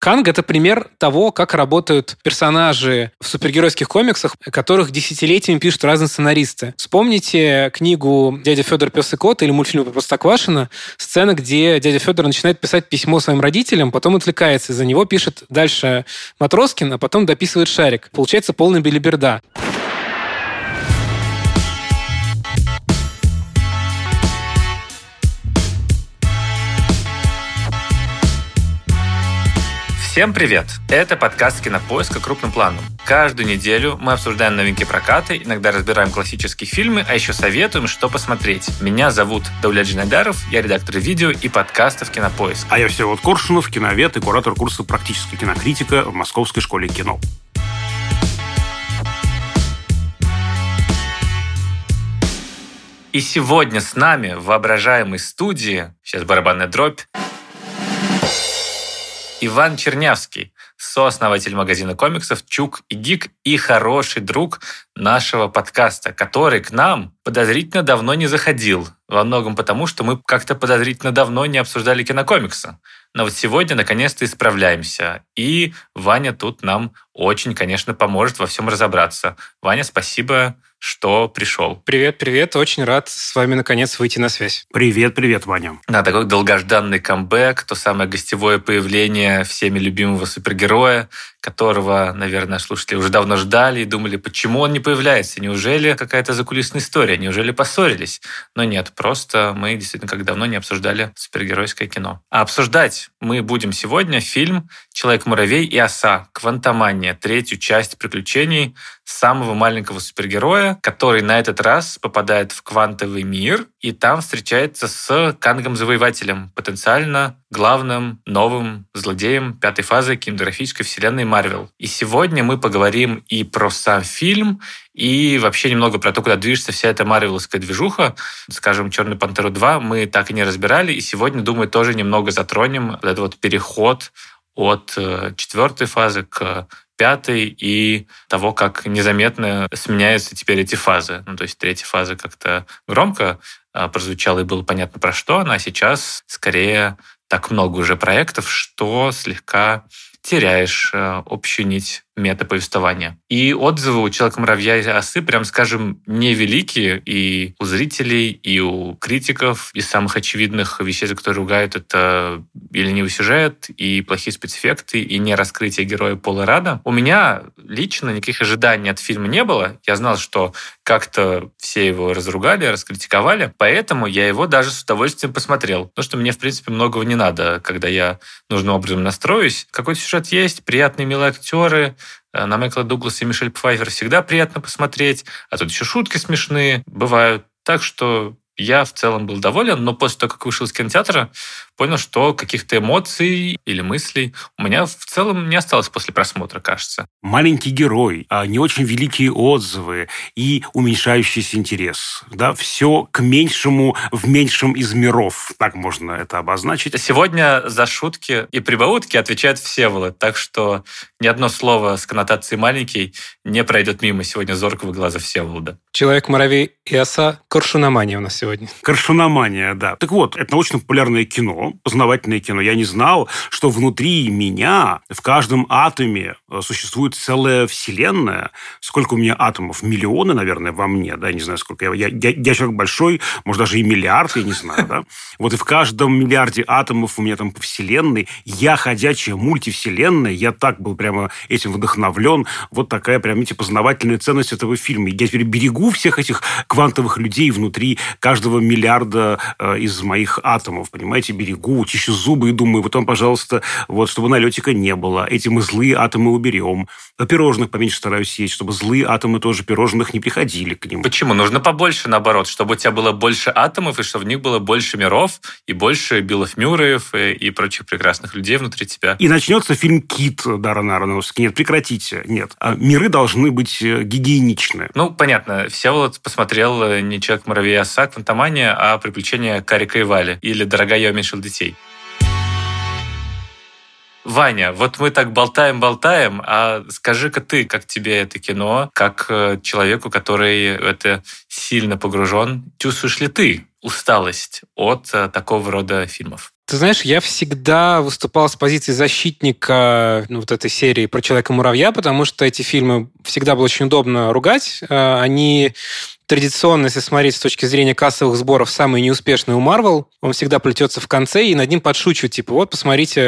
Канг — это пример того, как работают персонажи в супергеройских комиксах, которых десятилетиями пишут разные сценаристы. Вспомните книгу «Дядя Федор, пес и кот» или мультфильм про Простоквашино, сцена, где дядя Федор начинает писать письмо своим родителям, потом отвлекается, за него пишет дальше Матроскин, а потом дописывает Шарик. Получается полная белиберда. Всем привет! Это подкаст «Кинопоиска. Крупным планом». Каждую неделю мы обсуждаем новинки проката, иногда разбираем классические фильмы, а еще советуем, что посмотреть. Меня зовут Дауля Джинайдаров, я редактор видео и подкастов «Кинопоиск». А я Всеволод Коршунов, киновед и куратор курса «Практическая кинокритика» в Московской школе кино. И сегодня с нами в воображаемой студии, сейчас барабанная дробь, Иван Чернявский, сооснователь магазина комиксов «Чук и Гик» и хороший друг нашего подкаста, который к нам подозрительно давно не заходил. Во многом потому, что мы как-то подозрительно давно не обсуждали кинокомиксы. Но вот сегодня наконец-то исправляемся. И Ваня тут нам очень, конечно, поможет во всем разобраться. Ваня, спасибо что пришел. Привет, привет. Очень рад с вами наконец выйти на связь. Привет, привет, Ваня. Да, такой долгожданный камбэк, то самое гостевое появление всеми любимого супергероя, которого, наверное, слушатели уже давно ждали и думали, почему он не появляется. Неужели какая-то закулисная история? Неужели поссорились? Но нет, просто мы действительно как давно не обсуждали супергеройское кино. А обсуждать мы будем сегодня фильм «Человек-муравей и оса. Квантомания. Третью часть приключений самого маленького супергероя, который на этот раз попадает в квантовый мир и там встречается с Кангом-завоевателем, потенциально главным новым злодеем пятой фазы кинематографической вселенной Марвел. И сегодня мы поговорим и про сам фильм, и вообще немного про то, куда движется вся эта марвеловская движуха. Скажем, «Черный пантеру 2» мы так и не разбирали, и сегодня, думаю, тоже немного затронем этот вот переход от э, четвертой фазы к пятой и того, как незаметно сменяются теперь эти фазы. Ну, то есть третья фаза как-то громко а, прозвучала и было понятно про что она, а сейчас скорее так много уже проектов, что слегка теряешь э, общую нить метаповествования. И отзывы у «Человека-муравья» и «Осы», прям скажем, невеликие и у зрителей, и у критиков. Из самых очевидных вещей, за которые ругают, это и ленивый сюжет, и плохие спецэффекты, и не раскрытие героя Пола Рада. У меня лично никаких ожиданий от фильма не было. Я знал, что как-то все его разругали, раскритиковали, поэтому я его даже с удовольствием посмотрел. Потому что мне, в принципе, многого не надо, когда я нужным образом настроюсь. Какой-то сюжет есть, приятные, милые актеры, на Майкла Дугласа и Мишель Пфайфер всегда приятно посмотреть, а тут еще шутки смешные бывают. Так что я в целом был доволен, но после того, как вышел из кинотеатра, понял, что каких-то эмоций или мыслей у меня в целом не осталось после просмотра, кажется. Маленький герой, а не очень великие отзывы и уменьшающийся интерес. Да, все к меньшему в меньшем из миров. Так можно это обозначить. Сегодня за шутки и прибаутки отвечает Всеволод, так что ни одно слово с коннотацией «маленький» не пройдет мимо сегодня зоркого глаза Всеволода. Человек-муравей и оса. Коршуномания у нас сегодня. Коршуномания, да. Так вот, это научно-популярное кино, познавательное кино. Я не знал, что внутри меня, в каждом атоме э, существует целая вселенная. Сколько у меня атомов? Миллионы, наверное, во мне, да, не знаю, сколько. Я, я, я человек большой, может, даже и миллиард, я не знаю, да. Вот и в каждом миллиарде атомов у меня там по вселенной. Я ходячая мультивселенная. Я так был прямо этим вдохновлен. Вот такая прям, видите, познавательная ценность этого фильма. Я теперь берегу всех этих квантовых людей внутри каждого миллиарда э, из моих атомов, понимаете, берегу, чищу зубы и думаю, потом, пожалуйста, вот, чтобы налетика не было, эти мы злые атомы уберем. А пирожных поменьше стараюсь есть, чтобы злые атомы тоже пирожных не приходили к ним. Почему? Нужно побольше, наоборот, чтобы у тебя было больше атомов, и чтобы в них было больше миров, и больше Биллов Мюрреев, и, и прочих прекрасных людей внутри тебя. И начнется фильм «Кит» Даррена Аронофски. Нет, прекратите. Нет. А миры должны быть э, гигиеничны. Ну, понятно. Всеволод посмотрел э, не «Человек муравей оса», «Квантомания», а «Приключения Карика и Вали» или «Дорогая, я уменьшил детей». Ваня, вот мы так болтаем-болтаем, а скажи-ка ты, как тебе это кино, как э, человеку, который это сильно погружен, чувствуешь ли ты усталость от такого рода фильмов? Ты знаешь, я всегда выступал с позиции защитника ну, вот этой серии про Человека-муравья, потому что эти фильмы всегда было очень удобно ругать. Э, они традиционно, если смотреть с точки зрения кассовых сборов, самый неуспешный у Marvel. Он всегда плетется в конце и над ним подшучивают. Типа, вот, посмотрите,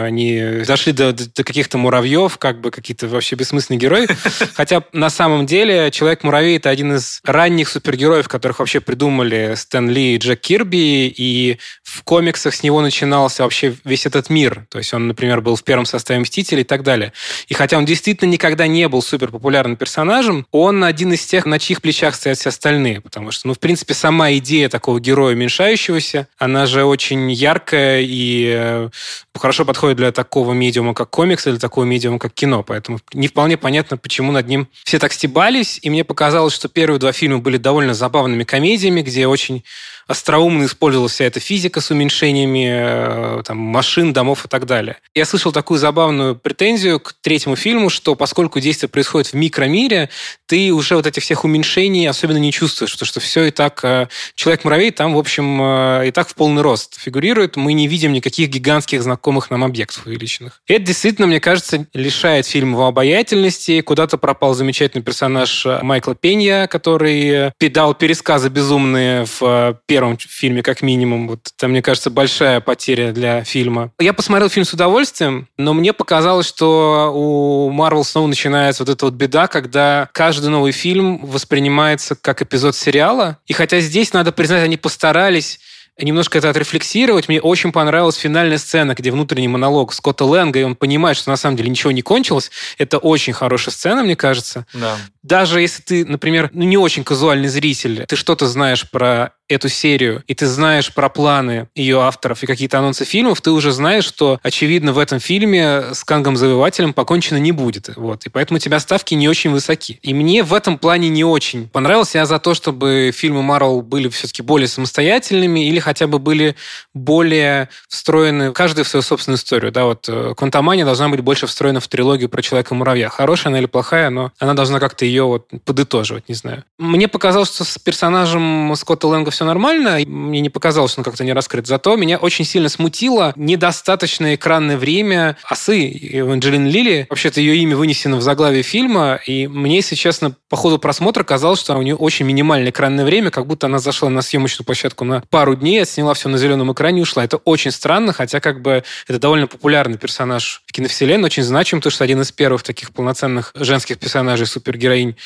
они дошли до, до каких-то муравьев, как бы какие-то вообще бессмысленные герои. Хотя на самом деле Человек-муравей — это один из ранних супергероев, которых вообще придумали Стэн Ли и Джек Кирби, и в комиксах с него начинался вообще весь этот мир. То есть он, например, был в первом составе Мстителей и так далее. И хотя он действительно никогда не был супер популярным персонажем, он один из тех, на чьих плечах стоят все остальные, потому что, ну, в принципе, сама идея такого героя уменьшающегося, она же очень яркая и э, хорошо подходит для такого медиума, как комикс, или такого медиума, как кино, поэтому не вполне понятно, почему над ним все так стебались, и мне показалось, что первые два фильма были довольно забавными комедиями, где очень остроумно использовалась вся эта физика с уменьшениями э, там, машин, домов и так далее. Я слышал такую забавную претензию к третьему фильму, что поскольку действие происходит в микромире, ты уже вот этих всех уменьшений особенно не чувствуешь, потому что все и так... Э, Человек-муравей там, в общем, э, и так в полный рост фигурирует. Мы не видим никаких гигантских знакомых нам объектов увеличенных. Это действительно, мне кажется, лишает фильма его обаятельности. Куда-то пропал замечательный персонаж Майкла Пенья, который педал пересказы безумные в первом первом фильме, как минимум. Вот это, мне кажется, большая потеря для фильма. Я посмотрел фильм с удовольствием, но мне показалось, что у Марвел снова начинается вот эта вот беда, когда каждый новый фильм воспринимается как эпизод сериала. И хотя здесь, надо признать, они постарались немножко это отрефлексировать. Мне очень понравилась финальная сцена, где внутренний монолог Скотта Лэнга, и он понимает, что на самом деле ничего не кончилось. Это очень хорошая сцена, мне кажется. Да. Даже если ты, например, ну, не очень казуальный зритель, ты что-то знаешь про эту серию, и ты знаешь про планы ее авторов и какие-то анонсы фильмов, ты уже знаешь, что, очевидно, в этом фильме с Кангом Завоевателем покончено не будет. Вот. И поэтому у тебя ставки не очень высоки. И мне в этом плане не очень понравился. Я за то, чтобы фильмы Марвел были все-таки более самостоятельными или хотя бы были более встроены, каждый в свою собственную историю. Да, вот э, Квантомания должна быть больше встроена в трилогию про Человека-муравья. Хорошая она или плохая, но она должна как-то ее вот подытоживать, не знаю. Мне показалось, что с персонажем Скотта Лэнга все нормально. Мне не показалось, что он как-то не раскрыт. Зато меня очень сильно смутило недостаточное экранное время осы Эванджелины Лили. Вообще-то ее имя вынесено в заглавие фильма, и мне, если честно, по ходу просмотра казалось, что у нее очень минимальное экранное время, как будто она зашла на съемочную площадку на пару дней, сняла все на зеленом экране и ушла. Это очень странно, хотя как бы это довольно популярный персонаж в киновселенной, очень значим, потому что один из первых таких полноценных женских персонажей, супергероинь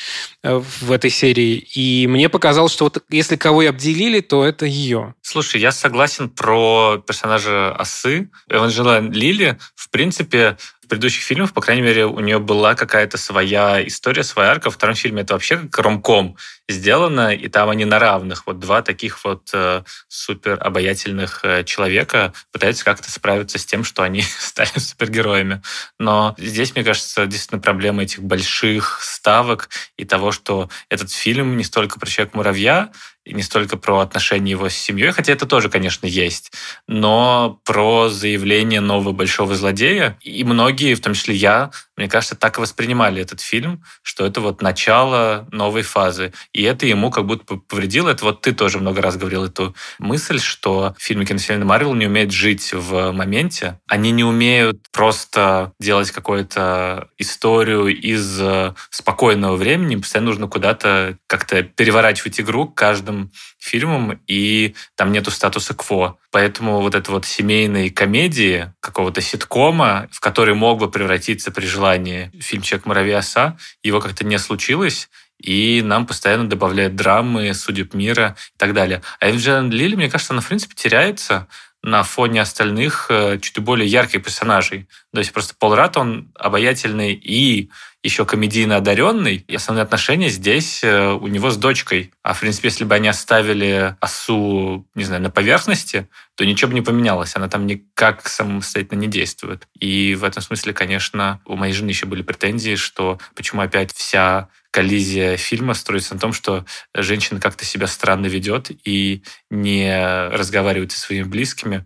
э, в этой серии. И мне показалось, что вот если кого и обделили, то это ее. Слушай, я согласен про персонажа Осы. Эванжела Лили, в принципе, в предыдущих фильмах, по крайней мере, у нее была какая-то своя история, своя арка. Во втором фильме это вообще как ромком сделано, и там они на равных. Вот два таких вот э, супер обаятельных э, человека пытаются как-то справиться с тем, что они стали супергероями. Но здесь, мне кажется, действительно проблема этих больших ставок и того, что этот фильм не столько про Человека-муравья, и не столько про отношения его с семьей, хотя это тоже, конечно, есть, но про заявление нового большого злодея. И многие, в том числе я, мне кажется, так и воспринимали этот фильм, что это вот начало новой фазы. И это ему как будто повредило. Это вот ты тоже много раз говорил эту мысль, что фильмы киновселенной Марвел не умеют жить в моменте. Они не умеют просто делать какую-то историю из э, спокойного времени. Постоянно нужно куда-то как-то переворачивать игру каждым фильмом, и там нету статуса кво. Поэтому вот это вот семейной комедии, какого-то ситкома, в который мог бы превратиться при желании фильм «Человек муравей оса», его как-то не случилось, и нам постоянно добавляют драмы, судеб мира и так далее. А Эвджен Лили, мне кажется, она, в принципе, теряется на фоне остальных э, чуть более ярких персонажей. То есть просто Пол Рат, он обаятельный и еще комедийно одаренный, и основные отношения здесь э, у него с дочкой. А, в принципе, если бы они оставили осу, не знаю, на поверхности, то ничего бы не поменялось. Она там никак самостоятельно не действует. И в этом смысле, конечно, у моей жены еще были претензии, что почему опять вся коллизия фильма строится на том, что женщина как-то себя странно ведет и не разговаривает со своими близкими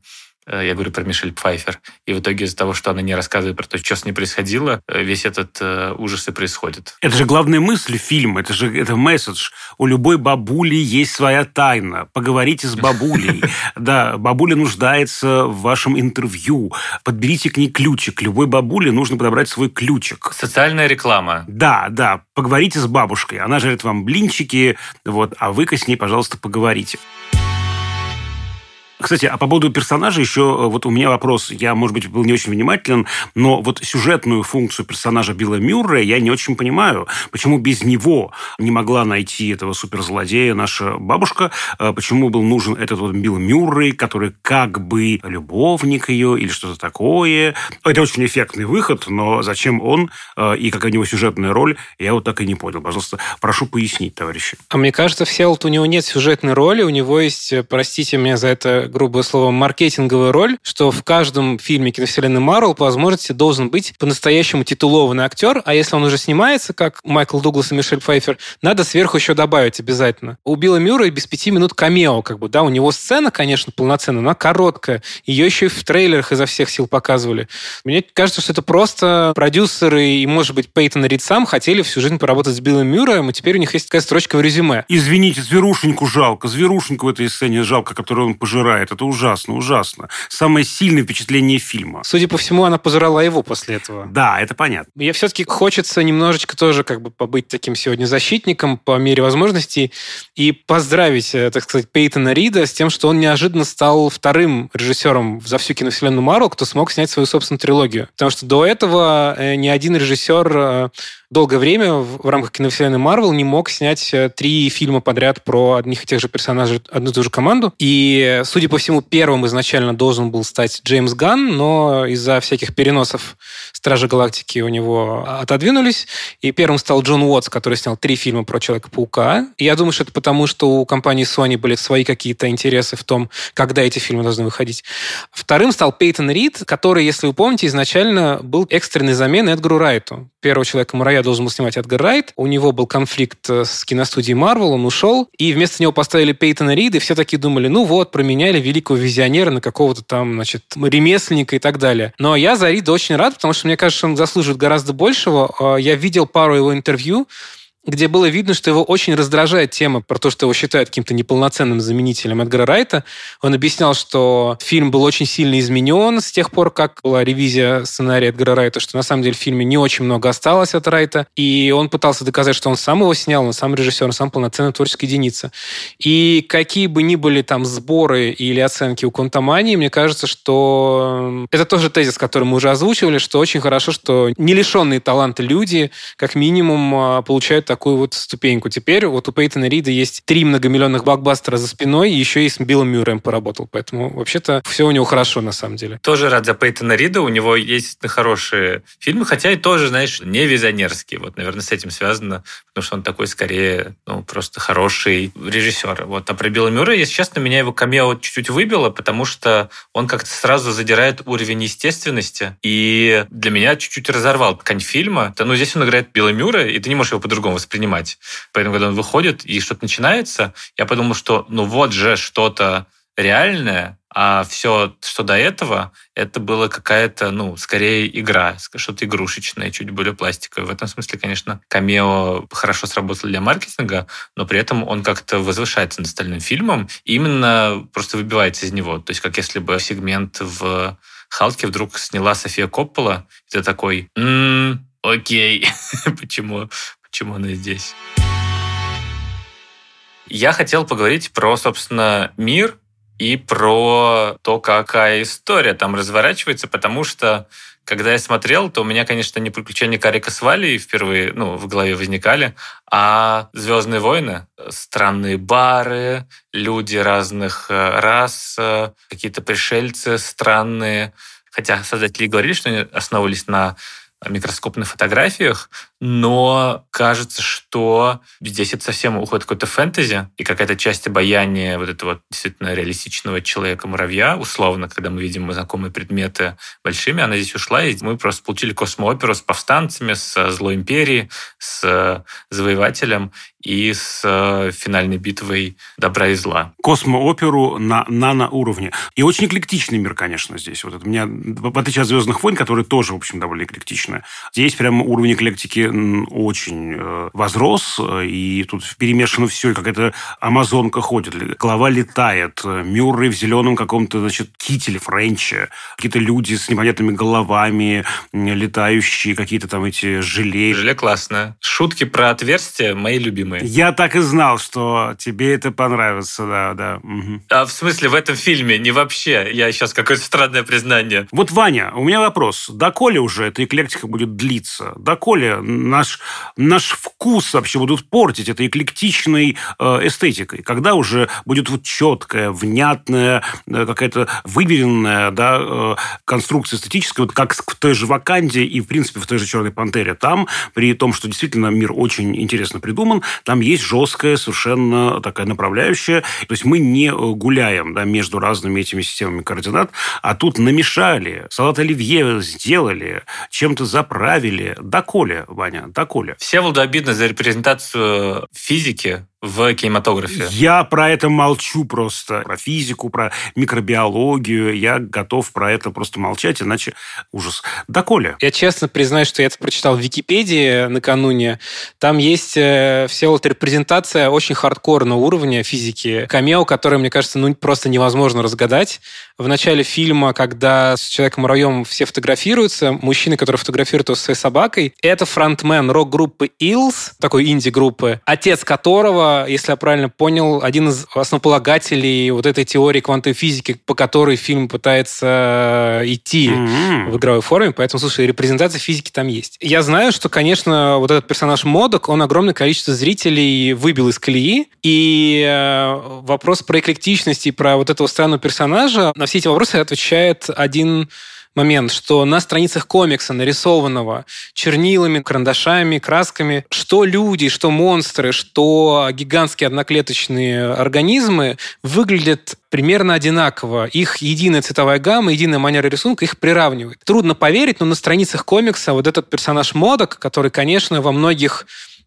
я говорю про Мишель Пфайфер. И в итоге из-за того, что она не рассказывает про то, что с ней происходило, э, весь этот э, ужас и происходит. Это же главная мысль фильма, это же это месседж. У любой бабули есть своя тайна. Поговорите с бабулей. Да, бабуля нуждается в вашем интервью. Подберите к ней ключик. Любой бабуле нужно подобрать свой ключик. Социальная реклама. Да, да. Поговорите с бабушкой. Она жарит вам блинчики, вот, а вы-ка с ней, пожалуйста, поговорите. Кстати, а по поводу персонажа еще э, вот у меня вопрос. Я, может быть, был не очень внимателен, но вот сюжетную функцию персонажа Билла Мюррея я не очень понимаю. Почему без него не могла найти этого суперзлодея наша бабушка? Э, почему был нужен этот вот Билл Мюррей, который как бы любовник ее или что-то такое? Это очень эффектный выход, но зачем он э, и какая у него сюжетная роль, я вот так и не понял. Пожалуйста, прошу пояснить, товарищи. А мне кажется, в Селт у него нет сюжетной роли, у него есть, простите меня за это грубое слово, маркетинговая роль, что в каждом фильме киновселенной Марвел по возможности должен быть по-настоящему титулованный актер, а если он уже снимается, как Майкл Дуглас и Мишель Пфайфер, надо сверху еще добавить обязательно. У Билла Мюррея без пяти минут камео, как бы, да, у него сцена, конечно, полноценная, но короткая. Ее еще и в трейлерах изо всех сил показывали. Мне кажется, что это просто продюсеры и, может быть, Пейтон Рид сам хотели всю жизнь поработать с Биллом Мюрреем, и теперь у них есть такая строчка в резюме. Извините, зверушеньку жалко, зверушеньку в этой сцене жалко, которую он пожирает пожирает. Это ужасно, ужасно. Самое сильное впечатление фильма. Судя по всему, она пожрала его после этого. Да, это понятно. Мне все-таки хочется немножечко тоже как бы побыть таким сегодня защитником по мере возможностей и поздравить, э, так сказать, Пейтона Рида с тем, что он неожиданно стал вторым режиссером за всю киновселенную Марвел, кто смог снять свою собственную трилогию. Потому что до этого э, ни один режиссер э, долгое время в, рамках киновселенной Марвел не мог снять э, три фильма подряд про одних и тех же персонажей, одну и ту же команду. И, судя по всему, первым изначально должен был стать Джеймс Ганн, но из-за всяких переносов Стражи Галактики у него отодвинулись. И первым стал Джон Уотс, который снял три фильма про Человека-паука. И я думаю, что это потому, что у компании Sony были свои какие-то интересы в том, когда эти фильмы должны выходить. Вторым стал Пейтон Рид, который, если вы помните, изначально был экстренной заменой Эдгару Райту. Первого Человека-муравья я должен был снимать Эдгар Райт. У него был конфликт э, с киностудией Марвел, он ушел. И вместо него поставили Пейтона Рида, и все такие думали, ну вот, променяли великого визионера на какого-то там, значит, ремесленника и так далее. Но я за Рида очень рад, потому что мне кажется, он заслуживает гораздо большего. А, я видел пару его интервью, где было видно, что его очень раздражает тема про то, что его считают каким-то неполноценным заменителем Эдгара Райта. Он объяснял, что фильм был очень сильно изменен с тех пор, как была ревизия сценария Эдгара Райта, что на самом деле в фильме не очень много осталось от Райта. И он пытался доказать, что он сам его снял, он сам режиссер, он сам полноценная творческая единица. И какие бы ни были там сборы или оценки у Контамании, мне кажется, что это тоже тезис, который мы уже озвучивали, что очень хорошо, что не лишенные таланта люди, как минимум, а, получают такую вот ступеньку. Теперь вот у Пейтона Рида есть три многомиллионных блокбастера за спиной, и еще и с Биллом Мюрреем поработал. Поэтому вообще-то все у него хорошо на самом деле. Тоже рад за Пейтона Рида. У него есть хорошие фильмы, хотя и тоже, знаешь, не визионерские. Вот, наверное, с этим связано, потому что он такой скорее, ну, просто хороший режиссер. Вот. А про Билла Мюррея, если честно, меня его камео чуть-чуть выбило, потому что он как-то сразу задирает уровень естественности, и для меня чуть-чуть разорвал ткань фильма. Ну, здесь он играет Билла Мюррея, и ты не можешь его по-другому воспринимать. Поэтому, когда он выходит и что-то начинается, я подумал, что ну вот же что-то реальное, а все, что до этого, это было какая-то, ну, скорее игра, что-то игрушечное, чуть более пластиковое. В этом смысле, конечно, камео хорошо сработал для маркетинга, но при этом он как-то возвышается над остальным фильмом и именно просто выбивается из него. То есть, как если бы сегмент в Халке вдруг сняла София Коппола, ты такой, м-м, окей, почему, почему она здесь. Я хотел поговорить про, собственно, мир и про то, какая история там разворачивается, потому что когда я смотрел, то у меня, конечно, не приключения Карика с Валей впервые ну, в голове возникали, а «Звездные войны». Странные бары, люди разных э, рас, э, какие-то пришельцы странные. Хотя создатели говорили, что они основывались на микроскопных фотографиях, но кажется, что здесь это совсем уходит какой-то фэнтези, и какая-то часть обаяния вот этого действительно реалистичного человека-муравья, условно, когда мы видим знакомые предметы большими, она здесь ушла, и мы просто получили космооперу с повстанцами, с злой империей, с завоевателем, и с э, финальной битвой добра и зла. Космооперу на наноуровне. И очень эклектичный мир, конечно, здесь. Вот это у меня, в отличие от «Звездных войн», которые тоже, в общем, довольно эклектичны, здесь прямо уровень эклектики очень э, возрос, и тут перемешано все, какая-то амазонка ходит, голова летает, Мюррей в зеленом каком-то, значит, кителе Френче, какие-то люди с непонятными головами, летающие, какие-то там эти желе. Желе классно. Шутки про отверстия мои любимые. Я так и знал, что тебе это понравится, да, да. Угу. А в смысле в этом фильме? Не вообще. Я сейчас какое-то странное признание. Вот, Ваня, у меня вопрос. Доколе уже эта эклектика будет длиться? Доколе наш, наш вкус вообще будут портить этой эклектичной э, эстетикой? Когда уже будет вот четкая, внятная, э, какая-то выверенная да, э, конструкция эстетическая, вот как в той же Ваканде и, в принципе, в той же Черной Пантере. Там, при том, что действительно мир очень интересно придуман, там есть жесткая совершенно такая направляющая. То есть мы не гуляем да, между разными этими системами координат, а тут намешали, салат оливье сделали, чем-то заправили. Доколе, Ваня, доколе? Всеволоду обидно за репрезентацию физики в кинематографе? Я про это молчу просто. Про физику, про микробиологию. Я готов про это просто молчать, иначе ужас. Доколе? Я честно признаюсь, что я это прочитал в Википедии накануне. Там есть э, вся вот репрезентация очень хардкорного уровня физики. Камео, которое, мне кажется, ну просто невозможно разгадать. В начале фильма, когда с Человеком-муравьем все фотографируются, мужчина, который фотографирует его со своей собакой, это фронтмен рок-группы Илс, такой инди-группы, отец которого если я правильно понял, один из основополагателей вот этой теории квантовой физики, по которой фильм пытается идти mm-hmm. в игровой форме. Поэтому, слушай, репрезентация физики там есть. Я знаю, что, конечно, вот этот персонаж Модок, он огромное количество зрителей выбил из колеи. И э, вопрос про эклектичность и про вот этого странного персонажа, на все эти вопросы отвечает один момент, что на страницах комикса, нарисованного чернилами, карандашами, красками, что люди, что монстры, что гигантские одноклеточные организмы выглядят примерно одинаково. Их единая цветовая гамма, единая манера рисунка их приравнивает. Трудно поверить, но на страницах комикса вот этот персонаж Модок, который, конечно, во многих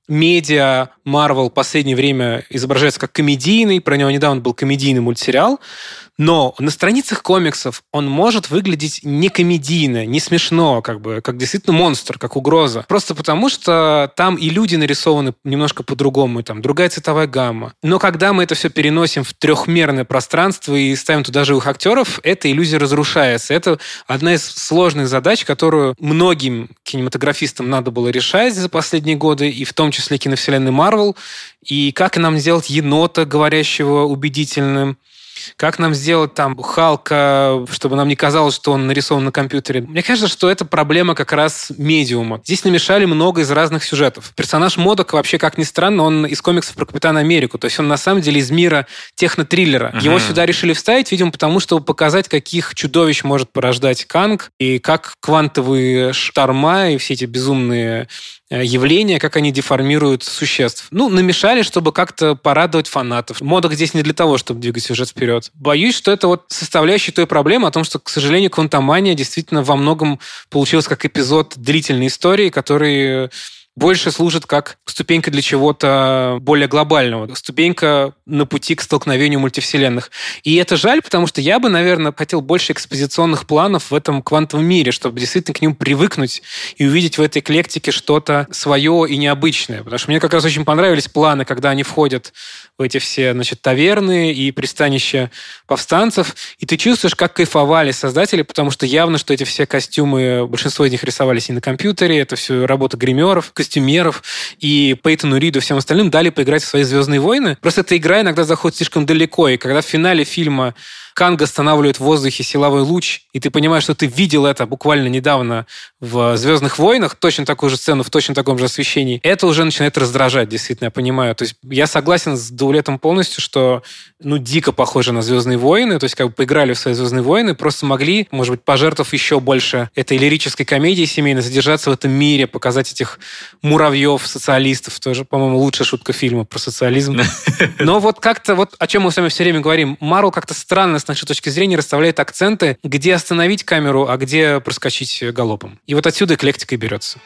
медиа Marvel в последнее время изображается как комедийный, про него недавно был комедийный мультсериал, но на страницах комиксов он может выглядеть не комедийно, не смешно, как бы, как действительно монстр, как угроза. Просто потому, что там и люди нарисованы немножко по-другому, там другая цветовая гамма. Но когда мы это все переносим в трехмерное пространство и ставим туда живых актеров, эта иллюзия разрушается. Это одна из сложных задач, которую многим кинематографистам надо было решать за последние годы, и в том числе киновселенной Марвел. И как нам сделать енота, говорящего убедительным, как нам сделать там Халка, чтобы нам не казалось, что он нарисован на компьютере? Мне кажется, что это проблема как раз медиума. Здесь намешали много из разных сюжетов. Персонаж Модок вообще, как ни странно, он из комиксов про Капитана Америку. То есть он на самом деле из мира технотриллера. Uh-huh. Его сюда решили вставить, видимо, потому чтобы показать, каких чудовищ может порождать Канг и как квантовые шторма и все эти безумные явления, как они деформируют существ. Ну, намешали, чтобы как-то порадовать фанатов. Модок здесь не для того, чтобы двигать сюжет вперед. Боюсь, что это вот составляющая той проблемы о том, что, к сожалению, Квантомания действительно во многом получилась как эпизод длительной истории, который больше служит как ступенька для чего-то более глобального, ступенька на пути к столкновению мультивселенных. И это жаль, потому что я бы, наверное, хотел больше экспозиционных планов в этом квантовом мире, чтобы действительно к нему привыкнуть и увидеть в этой эклектике что-то свое и необычное. Потому что мне как раз очень понравились планы, когда они входят в эти все, значит, таверны и пристанища повстанцев, и ты чувствуешь, как кайфовали создатели, потому что явно, что эти все костюмы, большинство из них рисовались не на компьютере, это все работа гримеров, костюмеров, и Пейтону Риду и всем остальным дали поиграть в свои «Звездные войны». Просто эта игра иногда заходит слишком далеко, и когда в финале фильма Канг останавливает в воздухе силовой луч, и ты понимаешь, что ты видел это буквально недавно в «Звездных войнах», точно такую же сцену в точно таком же освещении, это уже начинает раздражать, действительно, я понимаю. То есть я согласен с Даулетом полностью, что ну, дико похоже на «Звездные войны», то есть как бы поиграли в свои «Звездные войны», просто могли, может быть, пожертвовав еще больше этой лирической комедии семейной, задержаться в этом мире, показать этих муравьев, социалистов, тоже, по-моему, лучшая шутка фильма про социализм. Но вот как-то, вот о чем мы с вами все время говорим, Марвел как-то странно с нашей точки зрения расставляет акценты, где остановить камеру, а где проскочить галопом. И вот отсюда эклектика и берется.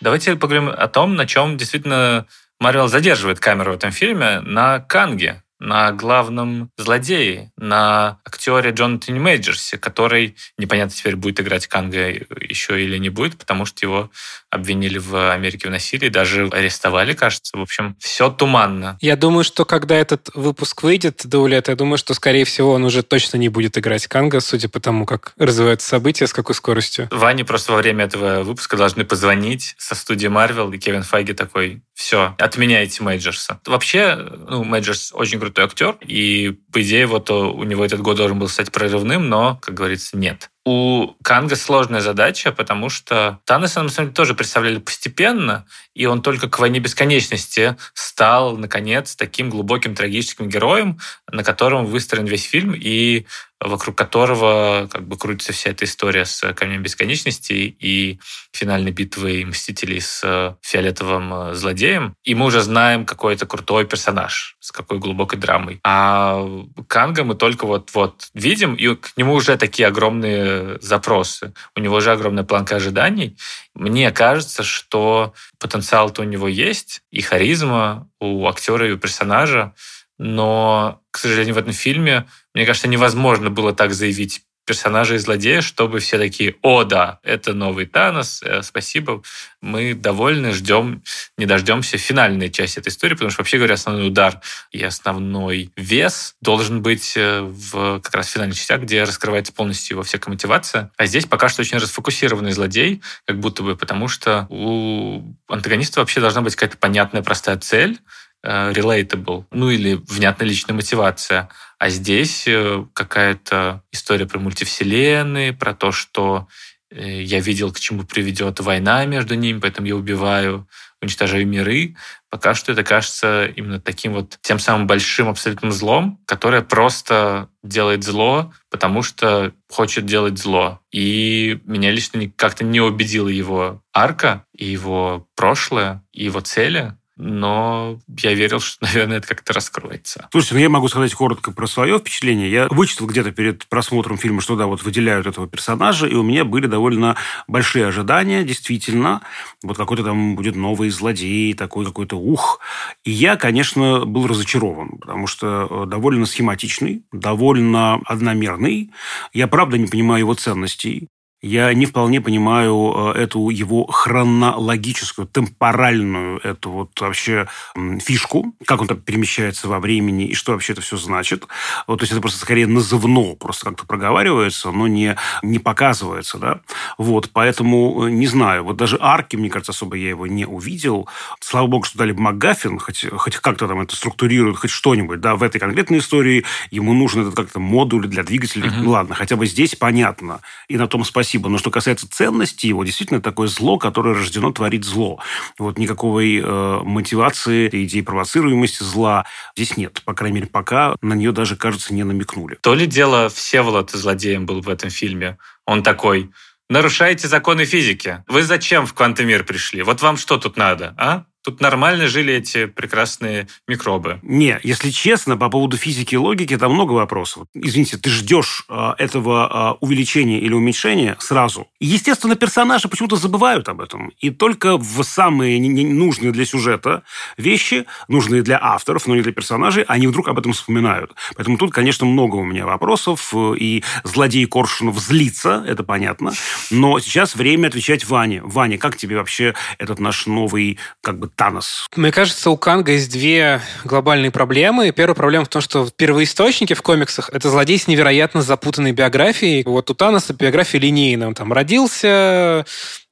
Давайте поговорим о том, на чем действительно Марвел задерживает камеру в этом фильме, на Канге на главном злодее, на актере Джонатане Мейджерсе, который непонятно теперь будет играть Канга еще или не будет, потому что его обвинили в Америке в насилии, даже арестовали, кажется. В общем, все туманно. Я думаю, что когда этот выпуск выйдет до лета, я думаю, что, скорее всего, он уже точно не будет играть Канга, судя по тому, как развиваются события, с какой скоростью. Ване просто во время этого выпуска должны позвонить со студии Марвел, и Кевин Файги такой, все, отменяйте Мейджерса. Вообще, ну, Мейджерс очень крутой актер, и, по идее, вот у него этот год должен был стать прорывным, но, как говорится, нет. У Канга сложная задача, потому что Таноса, на самом деле, тоже представляли постепенно, и он только к «Войне бесконечности» стал, наконец, таким глубоким трагическим героем, на котором выстроен весь фильм, и вокруг которого как бы крутится вся эта история с Камнем Бесконечности и финальной битвой Мстителей с фиолетовым э, злодеем. И мы уже знаем, какой это крутой персонаж, с какой глубокой драмой. А Канга мы только вот-вот видим, и к нему уже такие огромные запросы. У него уже огромная планка ожиданий. Мне кажется, что потенциал-то у него есть, и харизма у актера и у персонажа, но, к сожалению, в этом фильме, мне кажется, невозможно было так заявить персонажа и злодея, чтобы все такие, о, да, это новый Танос, э, спасибо, мы довольны, ждем, не дождемся финальной части этой истории, потому что, вообще говоря, основной удар и основной вес должен быть э, в как раз финальной части, где раскрывается полностью его всякая мотивация. А здесь пока что очень расфокусированный злодей, как будто бы, потому что у антагониста вообще должна быть какая-то понятная, простая цель, relatable, ну или внятная личная мотивация. А здесь э, какая-то история про мультивселенные, про то, что э, я видел, к чему приведет война между ними, поэтому я убиваю, уничтожаю миры. Пока что это кажется именно таким вот тем самым большим абсолютным злом, которое просто делает зло, потому что хочет делать зло. И меня лично как-то не убедила его арка и его прошлое, и его цели но я верил, что, наверное, это как-то раскроется. Слушайте, ну я могу сказать коротко про свое впечатление. Я вычитал где-то перед просмотром фильма, что да, вот выделяют этого персонажа, и у меня были довольно большие ожидания, действительно. Вот какой-то там будет новый злодей, такой какой-то ух. И я, конечно, был разочарован, потому что э, довольно схематичный, довольно одномерный. Я, правда, не понимаю его ценностей. Я не вполне понимаю э, эту его хронологическую, темпоральную, эту вот вообще фишку, как он там перемещается во времени и что вообще это все значит. Вот, то есть это просто скорее назывно, просто как-то проговаривается, но не, не показывается, да. Вот, поэтому э, не знаю. Вот даже арки, мне кажется, особо я его не увидел. Слава богу, что дали МакГаффин, хоть, хоть как-то там это структурирует, хоть что-нибудь, да, в этой конкретной истории ему нужен этот как-то модуль для двигателя. Угу. Ну, ладно, хотя бы здесь понятно. И на том спасибо спасибо. Но что касается ценности его, действительно такое зло, которое рождено творить зло. Вот никакой э, мотивации, идеи провоцируемости зла здесь нет. По крайней мере, пока на нее даже, кажется, не намекнули. То ли дело Всеволод злодеем был в этом фильме. Он такой, нарушаете законы физики. Вы зачем в квантомир пришли? Вот вам что тут надо, а? Тут нормально жили эти прекрасные микробы. Не, если честно, по поводу физики и логики, там много вопросов. Извините, ты ждешь э, этого э, увеличения или уменьшения сразу. естественно, персонажи почему-то забывают об этом. И только в самые нужные для сюжета вещи, нужные для авторов, но не для персонажей, они вдруг об этом вспоминают. Поэтому тут, конечно, много у меня вопросов. И злодей Коршунов злится, это понятно. Но сейчас время отвечать Ване. Ваня, как тебе вообще этот наш новый как бы Танос? Мне кажется, у Канга есть две глобальные проблемы. Первая проблема в том, что первоисточники в комиксах — это злодей с невероятно запутанной биографией. Вот у Таноса биография линейная. Он там родился,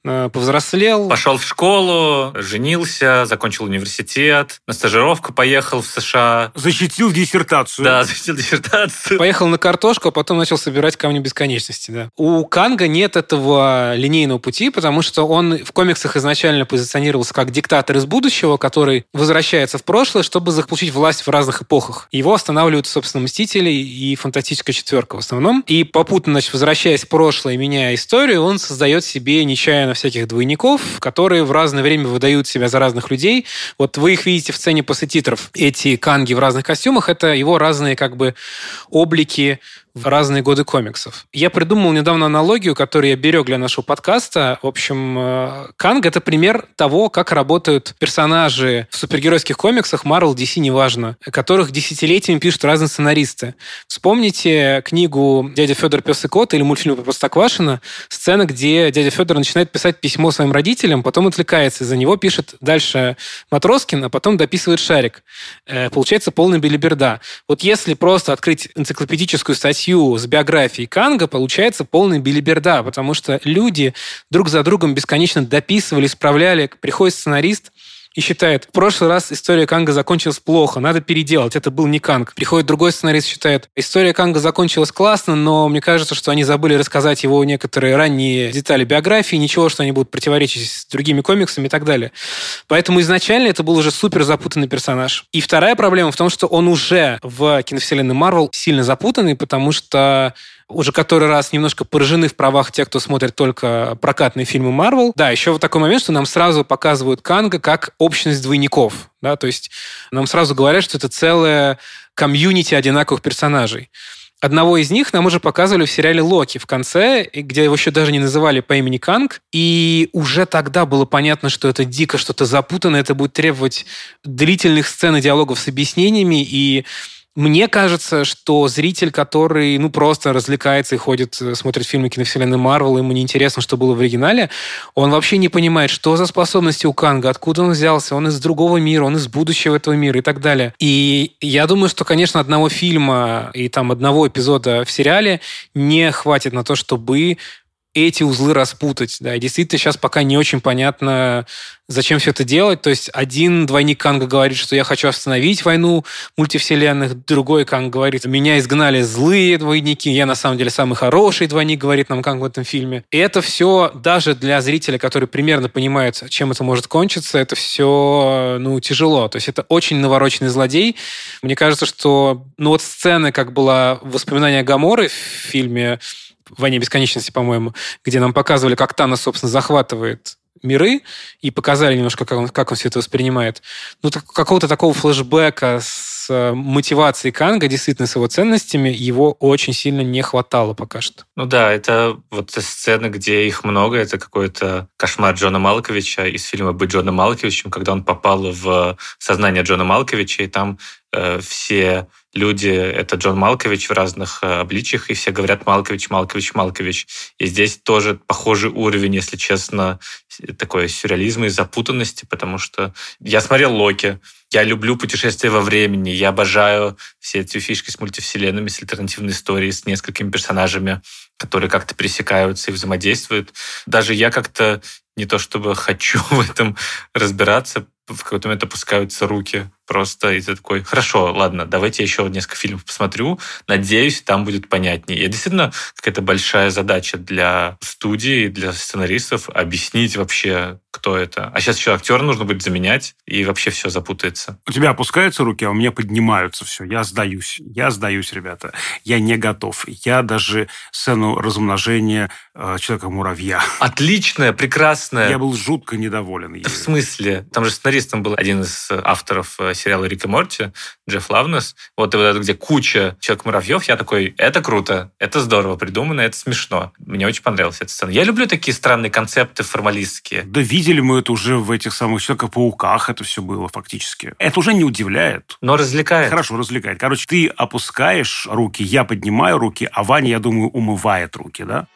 повзрослел. Пошел в школу, женился, закончил университет, на стажировку поехал в США. Защитил диссертацию. Да, защитил диссертацию. Поехал на картошку, а потом начал собирать камни бесконечности. Да. У Канга нет этого линейного пути, потому что он в комиксах изначально позиционировался как диктатор из будущего, который возвращается в прошлое, чтобы заполучить власть в разных эпохах. Его останавливают, собственно, Мстители и Фантастическая четверка в основном. И попутно, значит, возвращаясь в прошлое и меняя историю, он создает себе нечаянно постоянно всяких двойников, которые в разное время выдают себя за разных людей. Вот вы их видите в сцене после титров. Эти канги в разных костюмах — это его разные как бы облики в разные годы комиксов. Я придумал недавно аналогию, которую я берег для нашего подкаста. В общем, э, Канг — это пример того, как работают персонажи в супергеройских комиксах Marvel, DC, неважно, которых десятилетиями пишут разные сценаристы. Вспомните книгу «Дядя Федор, пес и кот» или мультфильм про Простоквашино, сцена, где дядя Федор начинает писать письмо своим родителям, потом отвлекается, из-за него пишет дальше Матроскин, а потом дописывает Шарик. Э, получается полная билиберда. Вот если просто открыть энциклопедическую статью статью с биографией Канга, получается полная билиберда, потому что люди друг за другом бесконечно дописывали, исправляли. Приходит сценарист, и считает, в прошлый раз история Канга закончилась плохо, надо переделать, это был не Канг. Приходит другой сценарист, считает, история Канга закончилась классно, но мне кажется, что они забыли рассказать его некоторые ранние детали биографии, ничего, что они будут противоречить с другими комиксами и так далее. Поэтому изначально это был уже супер запутанный персонаж. И вторая проблема в том, что он уже в киновселенной Марвел сильно запутанный, потому что уже который раз немножко поражены в правах те, кто смотрит только прокатные фильмы Марвел. Да, еще вот такой момент, что нам сразу показывают Канга как общность двойников. Да, то есть нам сразу говорят, что это целая комьюнити одинаковых персонажей. Одного из них нам уже показывали в сериале «Локи» в конце, где его еще даже не называли по имени Канг. И уже тогда было понятно, что это дико что-то запутанное, это будет требовать длительных сцен и диалогов с объяснениями, и мне кажется, что зритель, который ну просто развлекается и ходит, э, смотрит фильмы киновселенной Марвел, ему не интересно, что было в оригинале, он вообще не понимает, что за способности у Канга, откуда он взялся, он из другого мира, он из будущего этого мира и так далее. И я думаю, что, конечно, одного фильма и там одного эпизода в сериале не хватит на то, чтобы эти узлы распутать. Да, и действительно сейчас пока не очень понятно, зачем все это делать. То есть один двойник Канга говорит, что я хочу остановить войну мультивселенных, другой Канг говорит, меня изгнали злые двойники, я на самом деле самый хороший двойник, говорит нам Канг в этом фильме. И это все даже для зрителя, который примерно понимает, чем это может кончиться, это все ну, тяжело. То есть это очень навороченный злодей. Мне кажется, что ну вот сцены, как было воспоминание Гаморы в фильме «Войне бесконечности», по-моему, где нам показывали, как Танос, собственно, захватывает миры и показали немножко, как он, как он все это воспринимает. Ну, так, какого-то такого флешбека с э, мотивацией Канга, действительно, с его ценностями, его очень сильно не хватало пока что. Ну да, это вот сцена, где их много, это какой-то кошмар Джона Малковича из фильма «Быть Джоном Малковичем», когда он попал в сознание Джона Малковича, и там э, все люди, это Джон Малкович в разных э, обличиях, и все говорят Малкович, Малкович, Малкович. И здесь тоже похожий уровень, если честно, такой сюрреализма и запутанности, потому что я смотрел Локи, я люблю путешествия во времени, я обожаю все эти фишки с мультивселенными, с альтернативной историей, с несколькими персонажами, которые как-то пересекаются и взаимодействуют. Даже я как-то не то чтобы хочу в этом разбираться, в какой-то момент опускаются руки просто, и ты такой, хорошо, ладно, давайте я еще несколько фильмов посмотрю, надеюсь, там будет понятнее. И действительно какая-то большая задача для студии, для сценаристов объяснить вообще, кто это. А сейчас еще актера нужно будет заменять, и вообще все запутается. У тебя опускаются руки, а у меня поднимаются все. Я сдаюсь. Я сдаюсь, ребята. Я не готов. Я даже сцену размножения э, Человека-муравья. Отличная, прекрасная. Я был жутко недоволен. Ею. В смысле? Там же сценаристом был один из авторов э, сериала «Рик и Морти», Джефф Лавнес. Вот, вот это, где куча Человек-муравьев, я такой, это круто, это здорово придумано, это смешно. Мне очень понравилась эта сцена. Я люблю такие странные концепты формалистские. Да видели мы это уже в этих самых Человека-пауках, это все было фактически. Это уже не удивляет. Но развлекает. Хорошо, развлекает. Короче, ты опускаешь руки, я поднимаю руки, а Ваня, я думаю, умывает руки, да?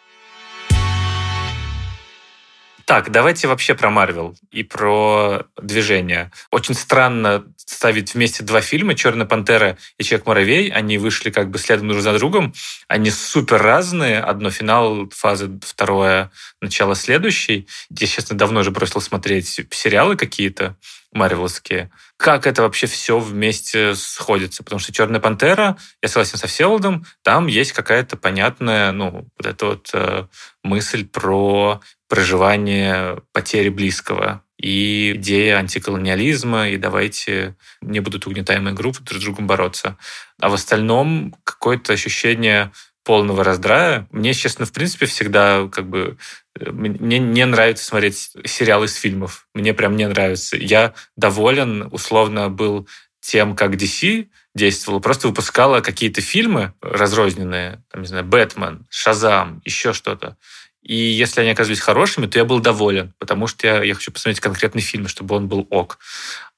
Так, давайте вообще про Марвел и про движение. Очень странно ставить вместе два фильма «Черная пантера» и «Человек-муравей». Они вышли как бы следом друг за другом. Они супер разные. Одно финал фазы, второе начало следующей. Я, честно, давно уже бросил смотреть сериалы какие-то марвеловские. Как это вообще все вместе сходится? Потому что «Черная пантера», я согласен со Всеволодом, там есть какая-то понятная, ну, вот эта вот э, мысль про проживание потери близкого и идея антиколониализма, и давайте не будут угнетаемые группы друг с другом бороться. А в остальном какое-то ощущение полного раздрая. Мне, честно, в принципе, всегда как бы мне не нравится смотреть сериалы из фильмов. Мне прям не нравится. Я доволен, условно, был тем, как DC действовала. Просто выпускала какие-то фильмы разрозненные, там, не знаю, «Бэтмен», «Шазам», еще что-то. И если они оказывались хорошими, то я был доволен, потому что я, я хочу посмотреть конкретный фильм, чтобы он был ок.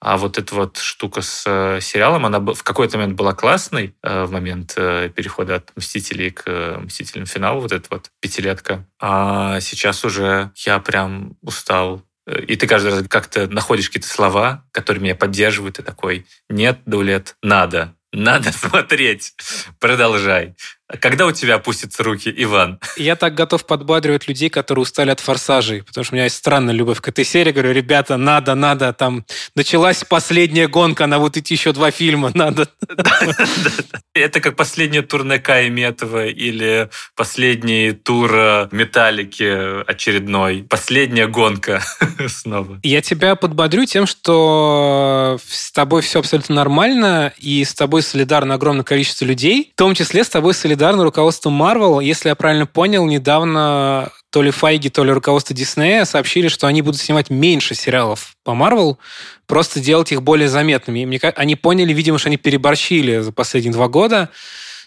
А вот эта вот штука с э, сериалом, она в какой-то момент была классной, э, в момент э, перехода от «Мстителей» к «Мстителям. Финал», вот эта вот пятилетка. А сейчас уже я прям устал и ты каждый раз как-то находишь какие-то слова, которые меня поддерживают, и такой, нет, Дулет, надо, надо смотреть, продолжай. Когда у тебя опустятся руки, Иван? Я так готов подбадривать людей, которые устали от форсажей, потому что у меня есть странная любовь к этой серии. Говорю, ребята, надо, надо, там началась последняя гонка, на вот идти еще два фильма, надо. Это как последняя турне Кая Метова или последний тур э, Металлики очередной. Последняя гонка снова. Я тебя подбодрю тем, что с тобой все абсолютно нормально, и с тобой солидарно огромное количество людей, в том числе с тобой солидарно солидарно руководству Marvel. Если я правильно понял, недавно то ли Файги, то ли руководство Диснея сообщили, что они будут снимать меньше сериалов по Marvel, просто делать их более заметными. Они поняли, видимо, что они переборщили за последние два года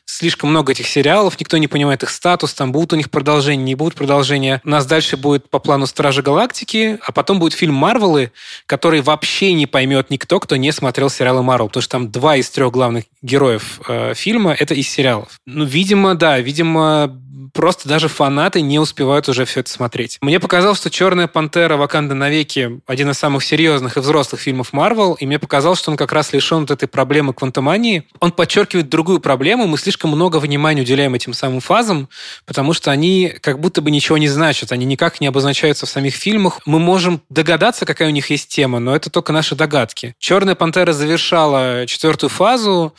слишком много этих сериалов, никто не понимает их статус, там будут у них продолжения, не будут продолжения. У нас дальше будет по плану Стражи Галактики, а потом будет фильм Марвелы, который вообще не поймет никто, кто не смотрел сериалы Марвел, потому что там два из трех главных героев э, фильма это из сериалов. Ну, видимо, да, видимо, просто даже фанаты не успевают уже все это смотреть. Мне показалось, что «Черная пантера. Ваканда навеки» один из самых серьезных и взрослых фильмов Марвел, и мне показалось, что он как раз лишен вот этой проблемы квантомании. Он подчеркивает другую проблему. Мы слишком много внимания уделяем этим самым фазам, потому что они как будто бы ничего не значат, они никак не обозначаются в самих фильмах. Мы можем догадаться, какая у них есть тема, но это только наши догадки. «Черная пантера» завершала четвертую фазу,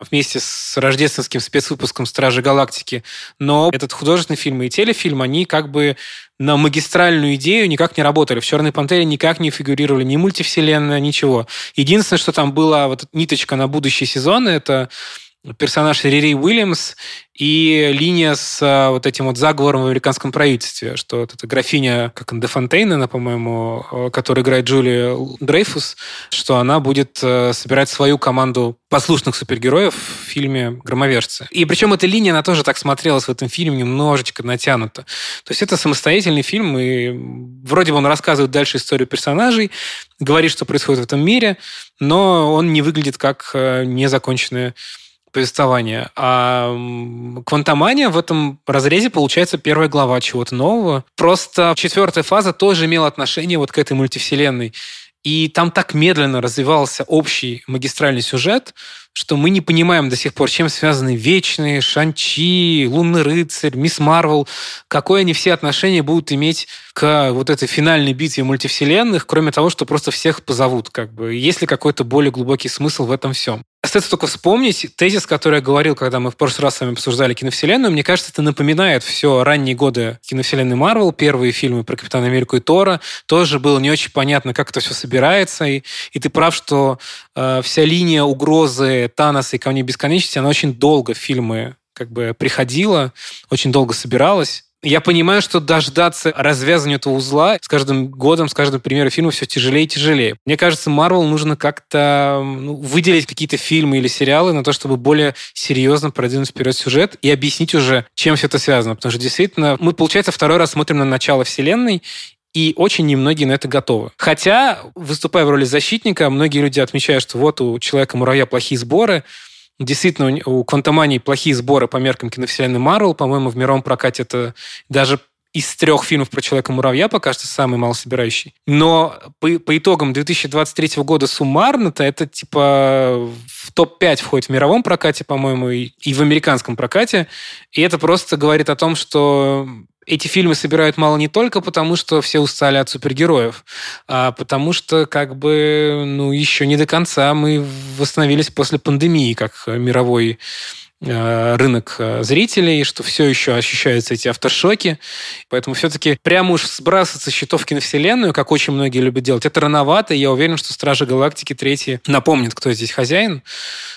вместе с рождественским спецвыпуском «Стражи Галактики». Но этот художественный фильм и телефильм, они как бы на магистральную идею никак не работали. В «Черной пантере» никак не фигурировали ни мультивселенная, ничего. Единственное, что там была вот ниточка на будущие сезоны, это персонаж Рири Уильямс и линия с а, вот этим вот заговором в американском правительстве, что вот эта графиня, как Де Фонтейна, по-моему, а, которая играет Джулия Дрейфус, что она будет а, собирать свою команду послушных супергероев в фильме «Громовержцы». И причем эта линия, она тоже так смотрелась в этом фильме немножечко натянута. То есть это самостоятельный фильм, и вроде бы он рассказывает дальше историю персонажей, говорит, что происходит в этом мире, но он не выглядит как незаконченная повествования. А Квантомания в этом разрезе получается первая глава чего-то нового. Просто четвертая фаза тоже имела отношение вот к этой мультивселенной. И там так медленно развивался общий магистральный сюжет, что мы не понимаем до сих пор, чем связаны Вечные, Шанчи, Лунный рыцарь, Мисс Марвел, какое они все отношения будут иметь к вот этой финальной битве мультивселенных, кроме того, что просто всех позовут. Как бы. Есть ли какой-то более глубокий смысл в этом всем? Остается только вспомнить тезис, который я говорил, когда мы в прошлый раз с вами обсуждали киновселенную. Мне кажется, это напоминает все ранние годы киновселенной Марвел, первые фильмы про Капитана Америку и Тора. Тоже было не очень понятно, как это все собирается. И, и ты прав, что вся линия угрозы Таноса и Камней Бесконечности, она очень долго в фильмы как бы приходила, очень долго собиралась. Я понимаю, что дождаться развязывания этого узла с каждым годом, с каждым примером фильма все тяжелее и тяжелее. Мне кажется, Марвел нужно как-то ну, выделить какие-то фильмы или сериалы на то, чтобы более серьезно продвинуть вперед сюжет и объяснить уже, чем все это связано. Потому что действительно мы, получается, второй раз смотрим на начало вселенной, и очень немногие на это готовы. Хотя, выступая в роли защитника, многие люди отмечают, что вот у Человека-муравья плохие сборы, Действительно, у Квантомании плохие сборы по меркам киновселенной Марвел. По-моему, в мировом прокате это даже из трех фильмов про Человека-муравья пока что самый малособирающий. Но по, по итогам 2023 года суммарно-то это типа в топ-5 входит в мировом прокате, по-моему, и, и в американском прокате. И это просто говорит о том, что эти фильмы собирают мало не только потому, что все устали от супергероев, а потому что как бы ну, еще не до конца мы восстановились после пандемии как мировой рынок э, зрителей, что все еще ощущаются эти авторшоки. Поэтому все-таки прямо уж сбрасываться с счетов киновселенную, как очень многие любят делать, это рановато. И я уверен, что Стражи Галактики третьи напомнят, кто здесь хозяин.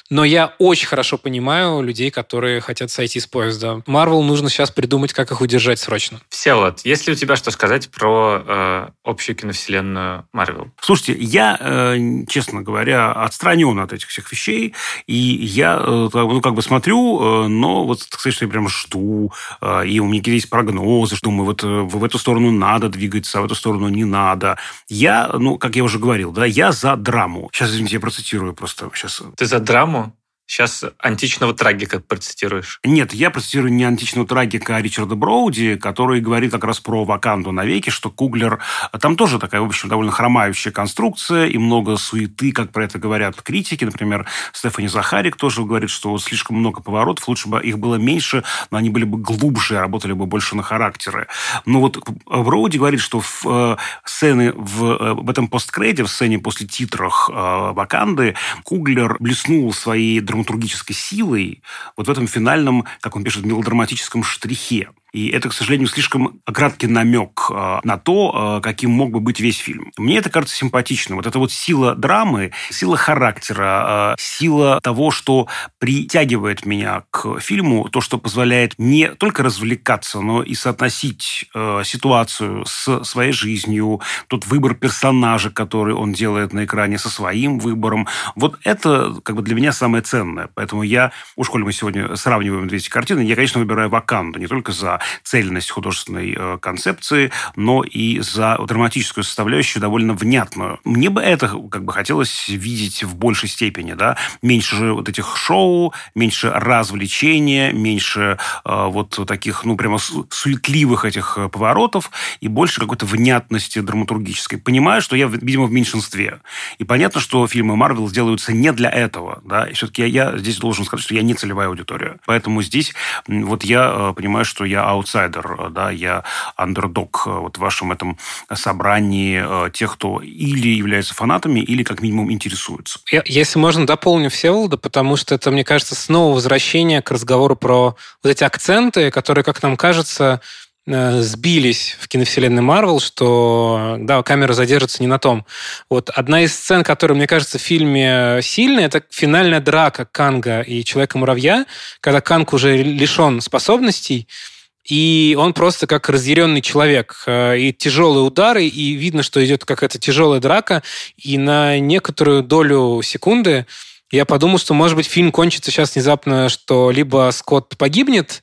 Но я очень хорошо понимаю людей, которые хотят сойти с поезда. Марвел нужно сейчас придумать, как их удержать срочно. Все вот, есть ли у тебя что сказать про э, общую киновселенную Марвел? Слушайте, я, э, честно говоря, отстранен от этих всех вещей, и я, э, ну, как бы смотрю, э, но вот, так сказать, что я прям жду, э, и у меня есть прогнозы, что думаю, вот э, в эту сторону надо двигаться, а в эту сторону не надо. Я, ну, как я уже говорил, да, я за драму. Сейчас, извините, я процитирую просто. Сейчас. Ты за драму? Сейчас античного трагика процитируешь. Нет, я процитирую не античного трагика, а Ричарда Броуди, который говорит как раз про Ваканду навеки, что Куглер... Там тоже такая, в общем, довольно хромающая конструкция и много суеты, как про это говорят критики. Например, Стефани Захарик тоже говорит, что слишком много поворотов, лучше бы их было меньше, но они были бы глубже, работали бы больше на характеры. Но вот Броуди говорит, что в э, сцены в, э, в этом посткреде, в сцене после титрах э, Ваканды, Куглер блеснул своей драматургией драматургической силой вот в этом финальном, как он пишет, мелодраматическом штрихе. И это, к сожалению, слишком краткий намек э, на то, э, каким мог бы быть весь фильм. Мне это кажется симпатичным. Вот эта вот сила драмы, сила характера, э, сила того, что притягивает меня к фильму, то, что позволяет не только развлекаться, но и соотносить ситуацию с своей жизнью, тот выбор персонажа, который он делает на экране со своим выбором. Вот это как бы для меня самое ценное. Поэтому я, уж коль мы сегодня сравниваем две эти картины, я, конечно, выбираю «Ваканду» не только за цельность художественной э, концепции, но и за драматическую составляющую довольно внятную. Мне бы это как бы хотелось видеть в большей степени, да, меньше вот этих шоу, меньше развлечения, меньше э, вот таких, ну, прямо суетливых этих э, поворотов и больше какой-то внятности драматургической. Понимаю, что я, видимо, в меньшинстве. И понятно, что фильмы Марвел сделаются не для этого, да, и все-таки я, я здесь должен сказать, что я не целевая аудитория. Поэтому здесь вот я понимаю, что я аутсайдер, да, я андердог э, вот в вашем этом собрании э, тех, кто или является фанатами, или как минимум интересуется. Если можно, дополню Всеволода, потому что это, мне кажется, снова возвращение к разговору про вот эти акценты, которые, как нам кажется, э, сбились в киновселенной Марвел, что да, камера задержится не на том. Вот одна из сцен, которая, мне кажется, в фильме сильная, это финальная драка Канга и Человека-муравья, когда Канг уже лишен способностей, и он просто как разъяренный человек. Э, и тяжелые удары, и видно, что идет какая-то тяжелая драка, и на некоторую долю секунды я подумал, что, может быть, фильм кончится сейчас внезапно, что либо Скотт погибнет,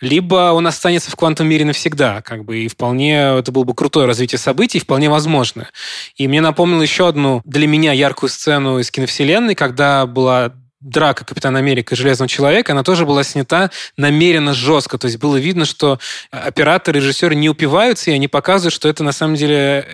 либо он останется в квантовом мире навсегда. Как бы, и вполне это было бы крутое развитие событий, вполне возможно. И мне напомнил еще одну для меня яркую сцену из киновселенной, когда была драка Капитана Америка и Железного Человека, она тоже была снята намеренно жестко. То есть было видно, что операторы, режиссеры не упиваются, и они показывают, что это на самом деле э,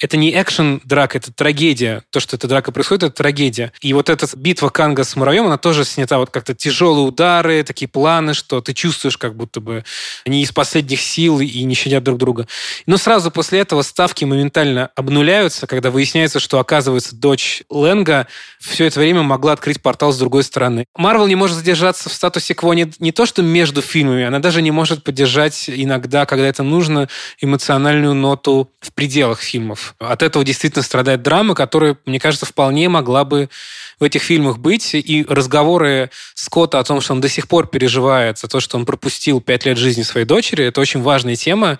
это не экшен драка, это трагедия. То, что эта драка происходит, это трагедия. И вот эта битва Канга с муравьем, она тоже снята вот как-то тяжелые удары, такие планы, что ты чувствуешь, как будто бы они из последних сил и не щадят друг друга. Но сразу после этого ставки моментально обнуляются, когда выясняется, что, оказывается, дочь Ленга все это время могла открыть портал с другой другой стороны. Марвел не может задержаться в статусе кво не, не то, что между фильмами, она даже не может поддержать иногда, когда это нужно, эмоциональную ноту в пределах фильмов. От этого действительно страдает драма, которая, мне кажется, вполне могла бы в этих фильмах быть. И разговоры Скотта о том, что он до сих пор переживает за то, что он пропустил пять лет жизни своей дочери, это очень важная тема.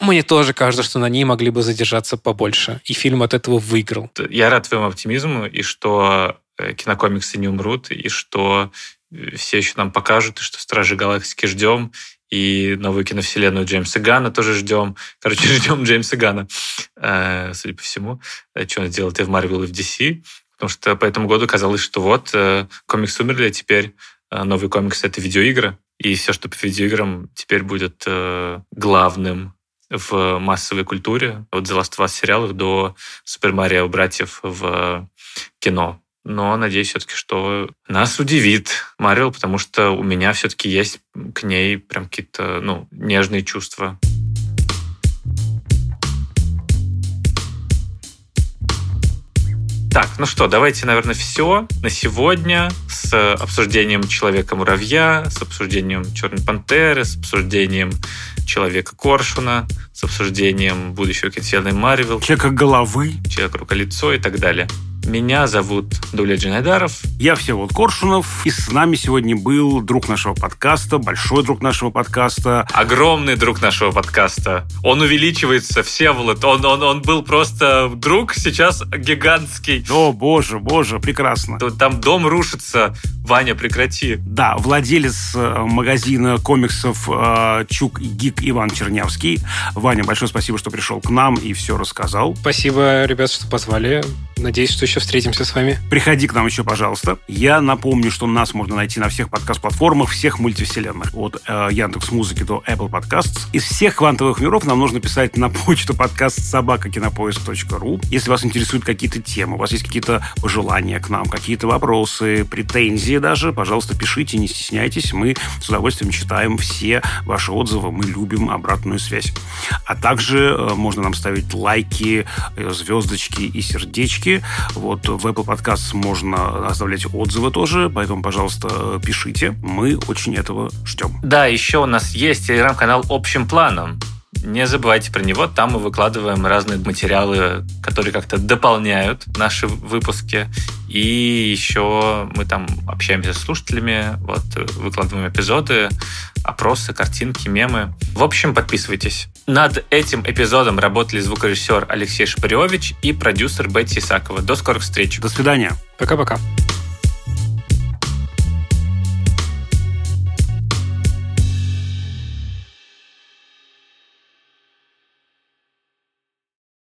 Мне тоже кажется, что на ней могли бы задержаться побольше. И фильм от этого выиграл. Я рад твоему оптимизму, и что кинокомиксы не умрут, и что э, все еще нам покажут, и что Стражи Галактики ждем, и новую киновселенную Джеймса Гана тоже ждем. Короче, ждем Джеймса Гана, э, судя по всему, что он сделает и в Марвел, и в DC. Потому что по этому году казалось, что вот комиксы умерли, а теперь новый комикс — это видеоигры. И все, что по видеоиграм, теперь будет главным в массовой культуре. От The Last of Us сериалов до Супер Марио братьев в кино но надеюсь все-таки, что нас удивит Марвел, потому что у меня все-таки есть к ней прям какие-то ну, нежные чувства. Так, ну что, давайте, наверное, все на сегодня с обсуждением Человека-муравья, с обсуждением Черной пантеры, с обсуждением Человека-коршуна, с обсуждением будущего киновселенной Марвел. Человека-головы. Человека-руколицо и так далее. Меня зовут Дуля Джинайдаров. Я Всеволод Коршунов. И с нами сегодня был друг нашего подкаста, большой друг нашего подкаста. Огромный друг нашего подкаста. Он увеличивается, Всеволод. Он, он, он был просто друг, сейчас гигантский. О, боже, боже, прекрасно. Там дом рушится. Ваня, прекрати. Да, владелец э, магазина комиксов э, Чук и Гик Иван Чернявский. Ваня, большое спасибо, что пришел к нам и все рассказал. Спасибо, ребят, что позвали. Надеюсь, что еще встретимся с вами. Приходи к нам еще, пожалуйста. Я напомню, что нас можно найти на всех подкаст-платформах всех мультивселенных. От э, Яндекс Музыки до Apple Podcasts. Из всех квантовых миров нам нужно писать на почту подкаст собакакинопоиск.ру. Если вас интересуют какие-то темы, у вас есть какие-то пожелания к нам, какие-то вопросы, претензии даже, пожалуйста, пишите, не стесняйтесь. Мы с удовольствием читаем все ваши отзывы. Мы любим обратную связь. А также э, можно нам ставить лайки, э, звездочки и сердечки. Вот в Apple Podcasts можно оставлять отзывы тоже, поэтому, пожалуйста, пишите. Мы очень этого ждем. Да, еще у нас есть телеграм-канал «Общим планом». Не забывайте про него, там мы выкладываем разные материалы, которые как-то дополняют наши выпуски. И еще мы там общаемся с слушателями, вот, выкладываем эпизоды, опросы, картинки, мемы. В общем, подписывайтесь. Над этим эпизодом работали звукорежиссер Алексей Шпаревич и продюсер Бетти Исакова. До скорых встреч. До свидания. Пока-пока.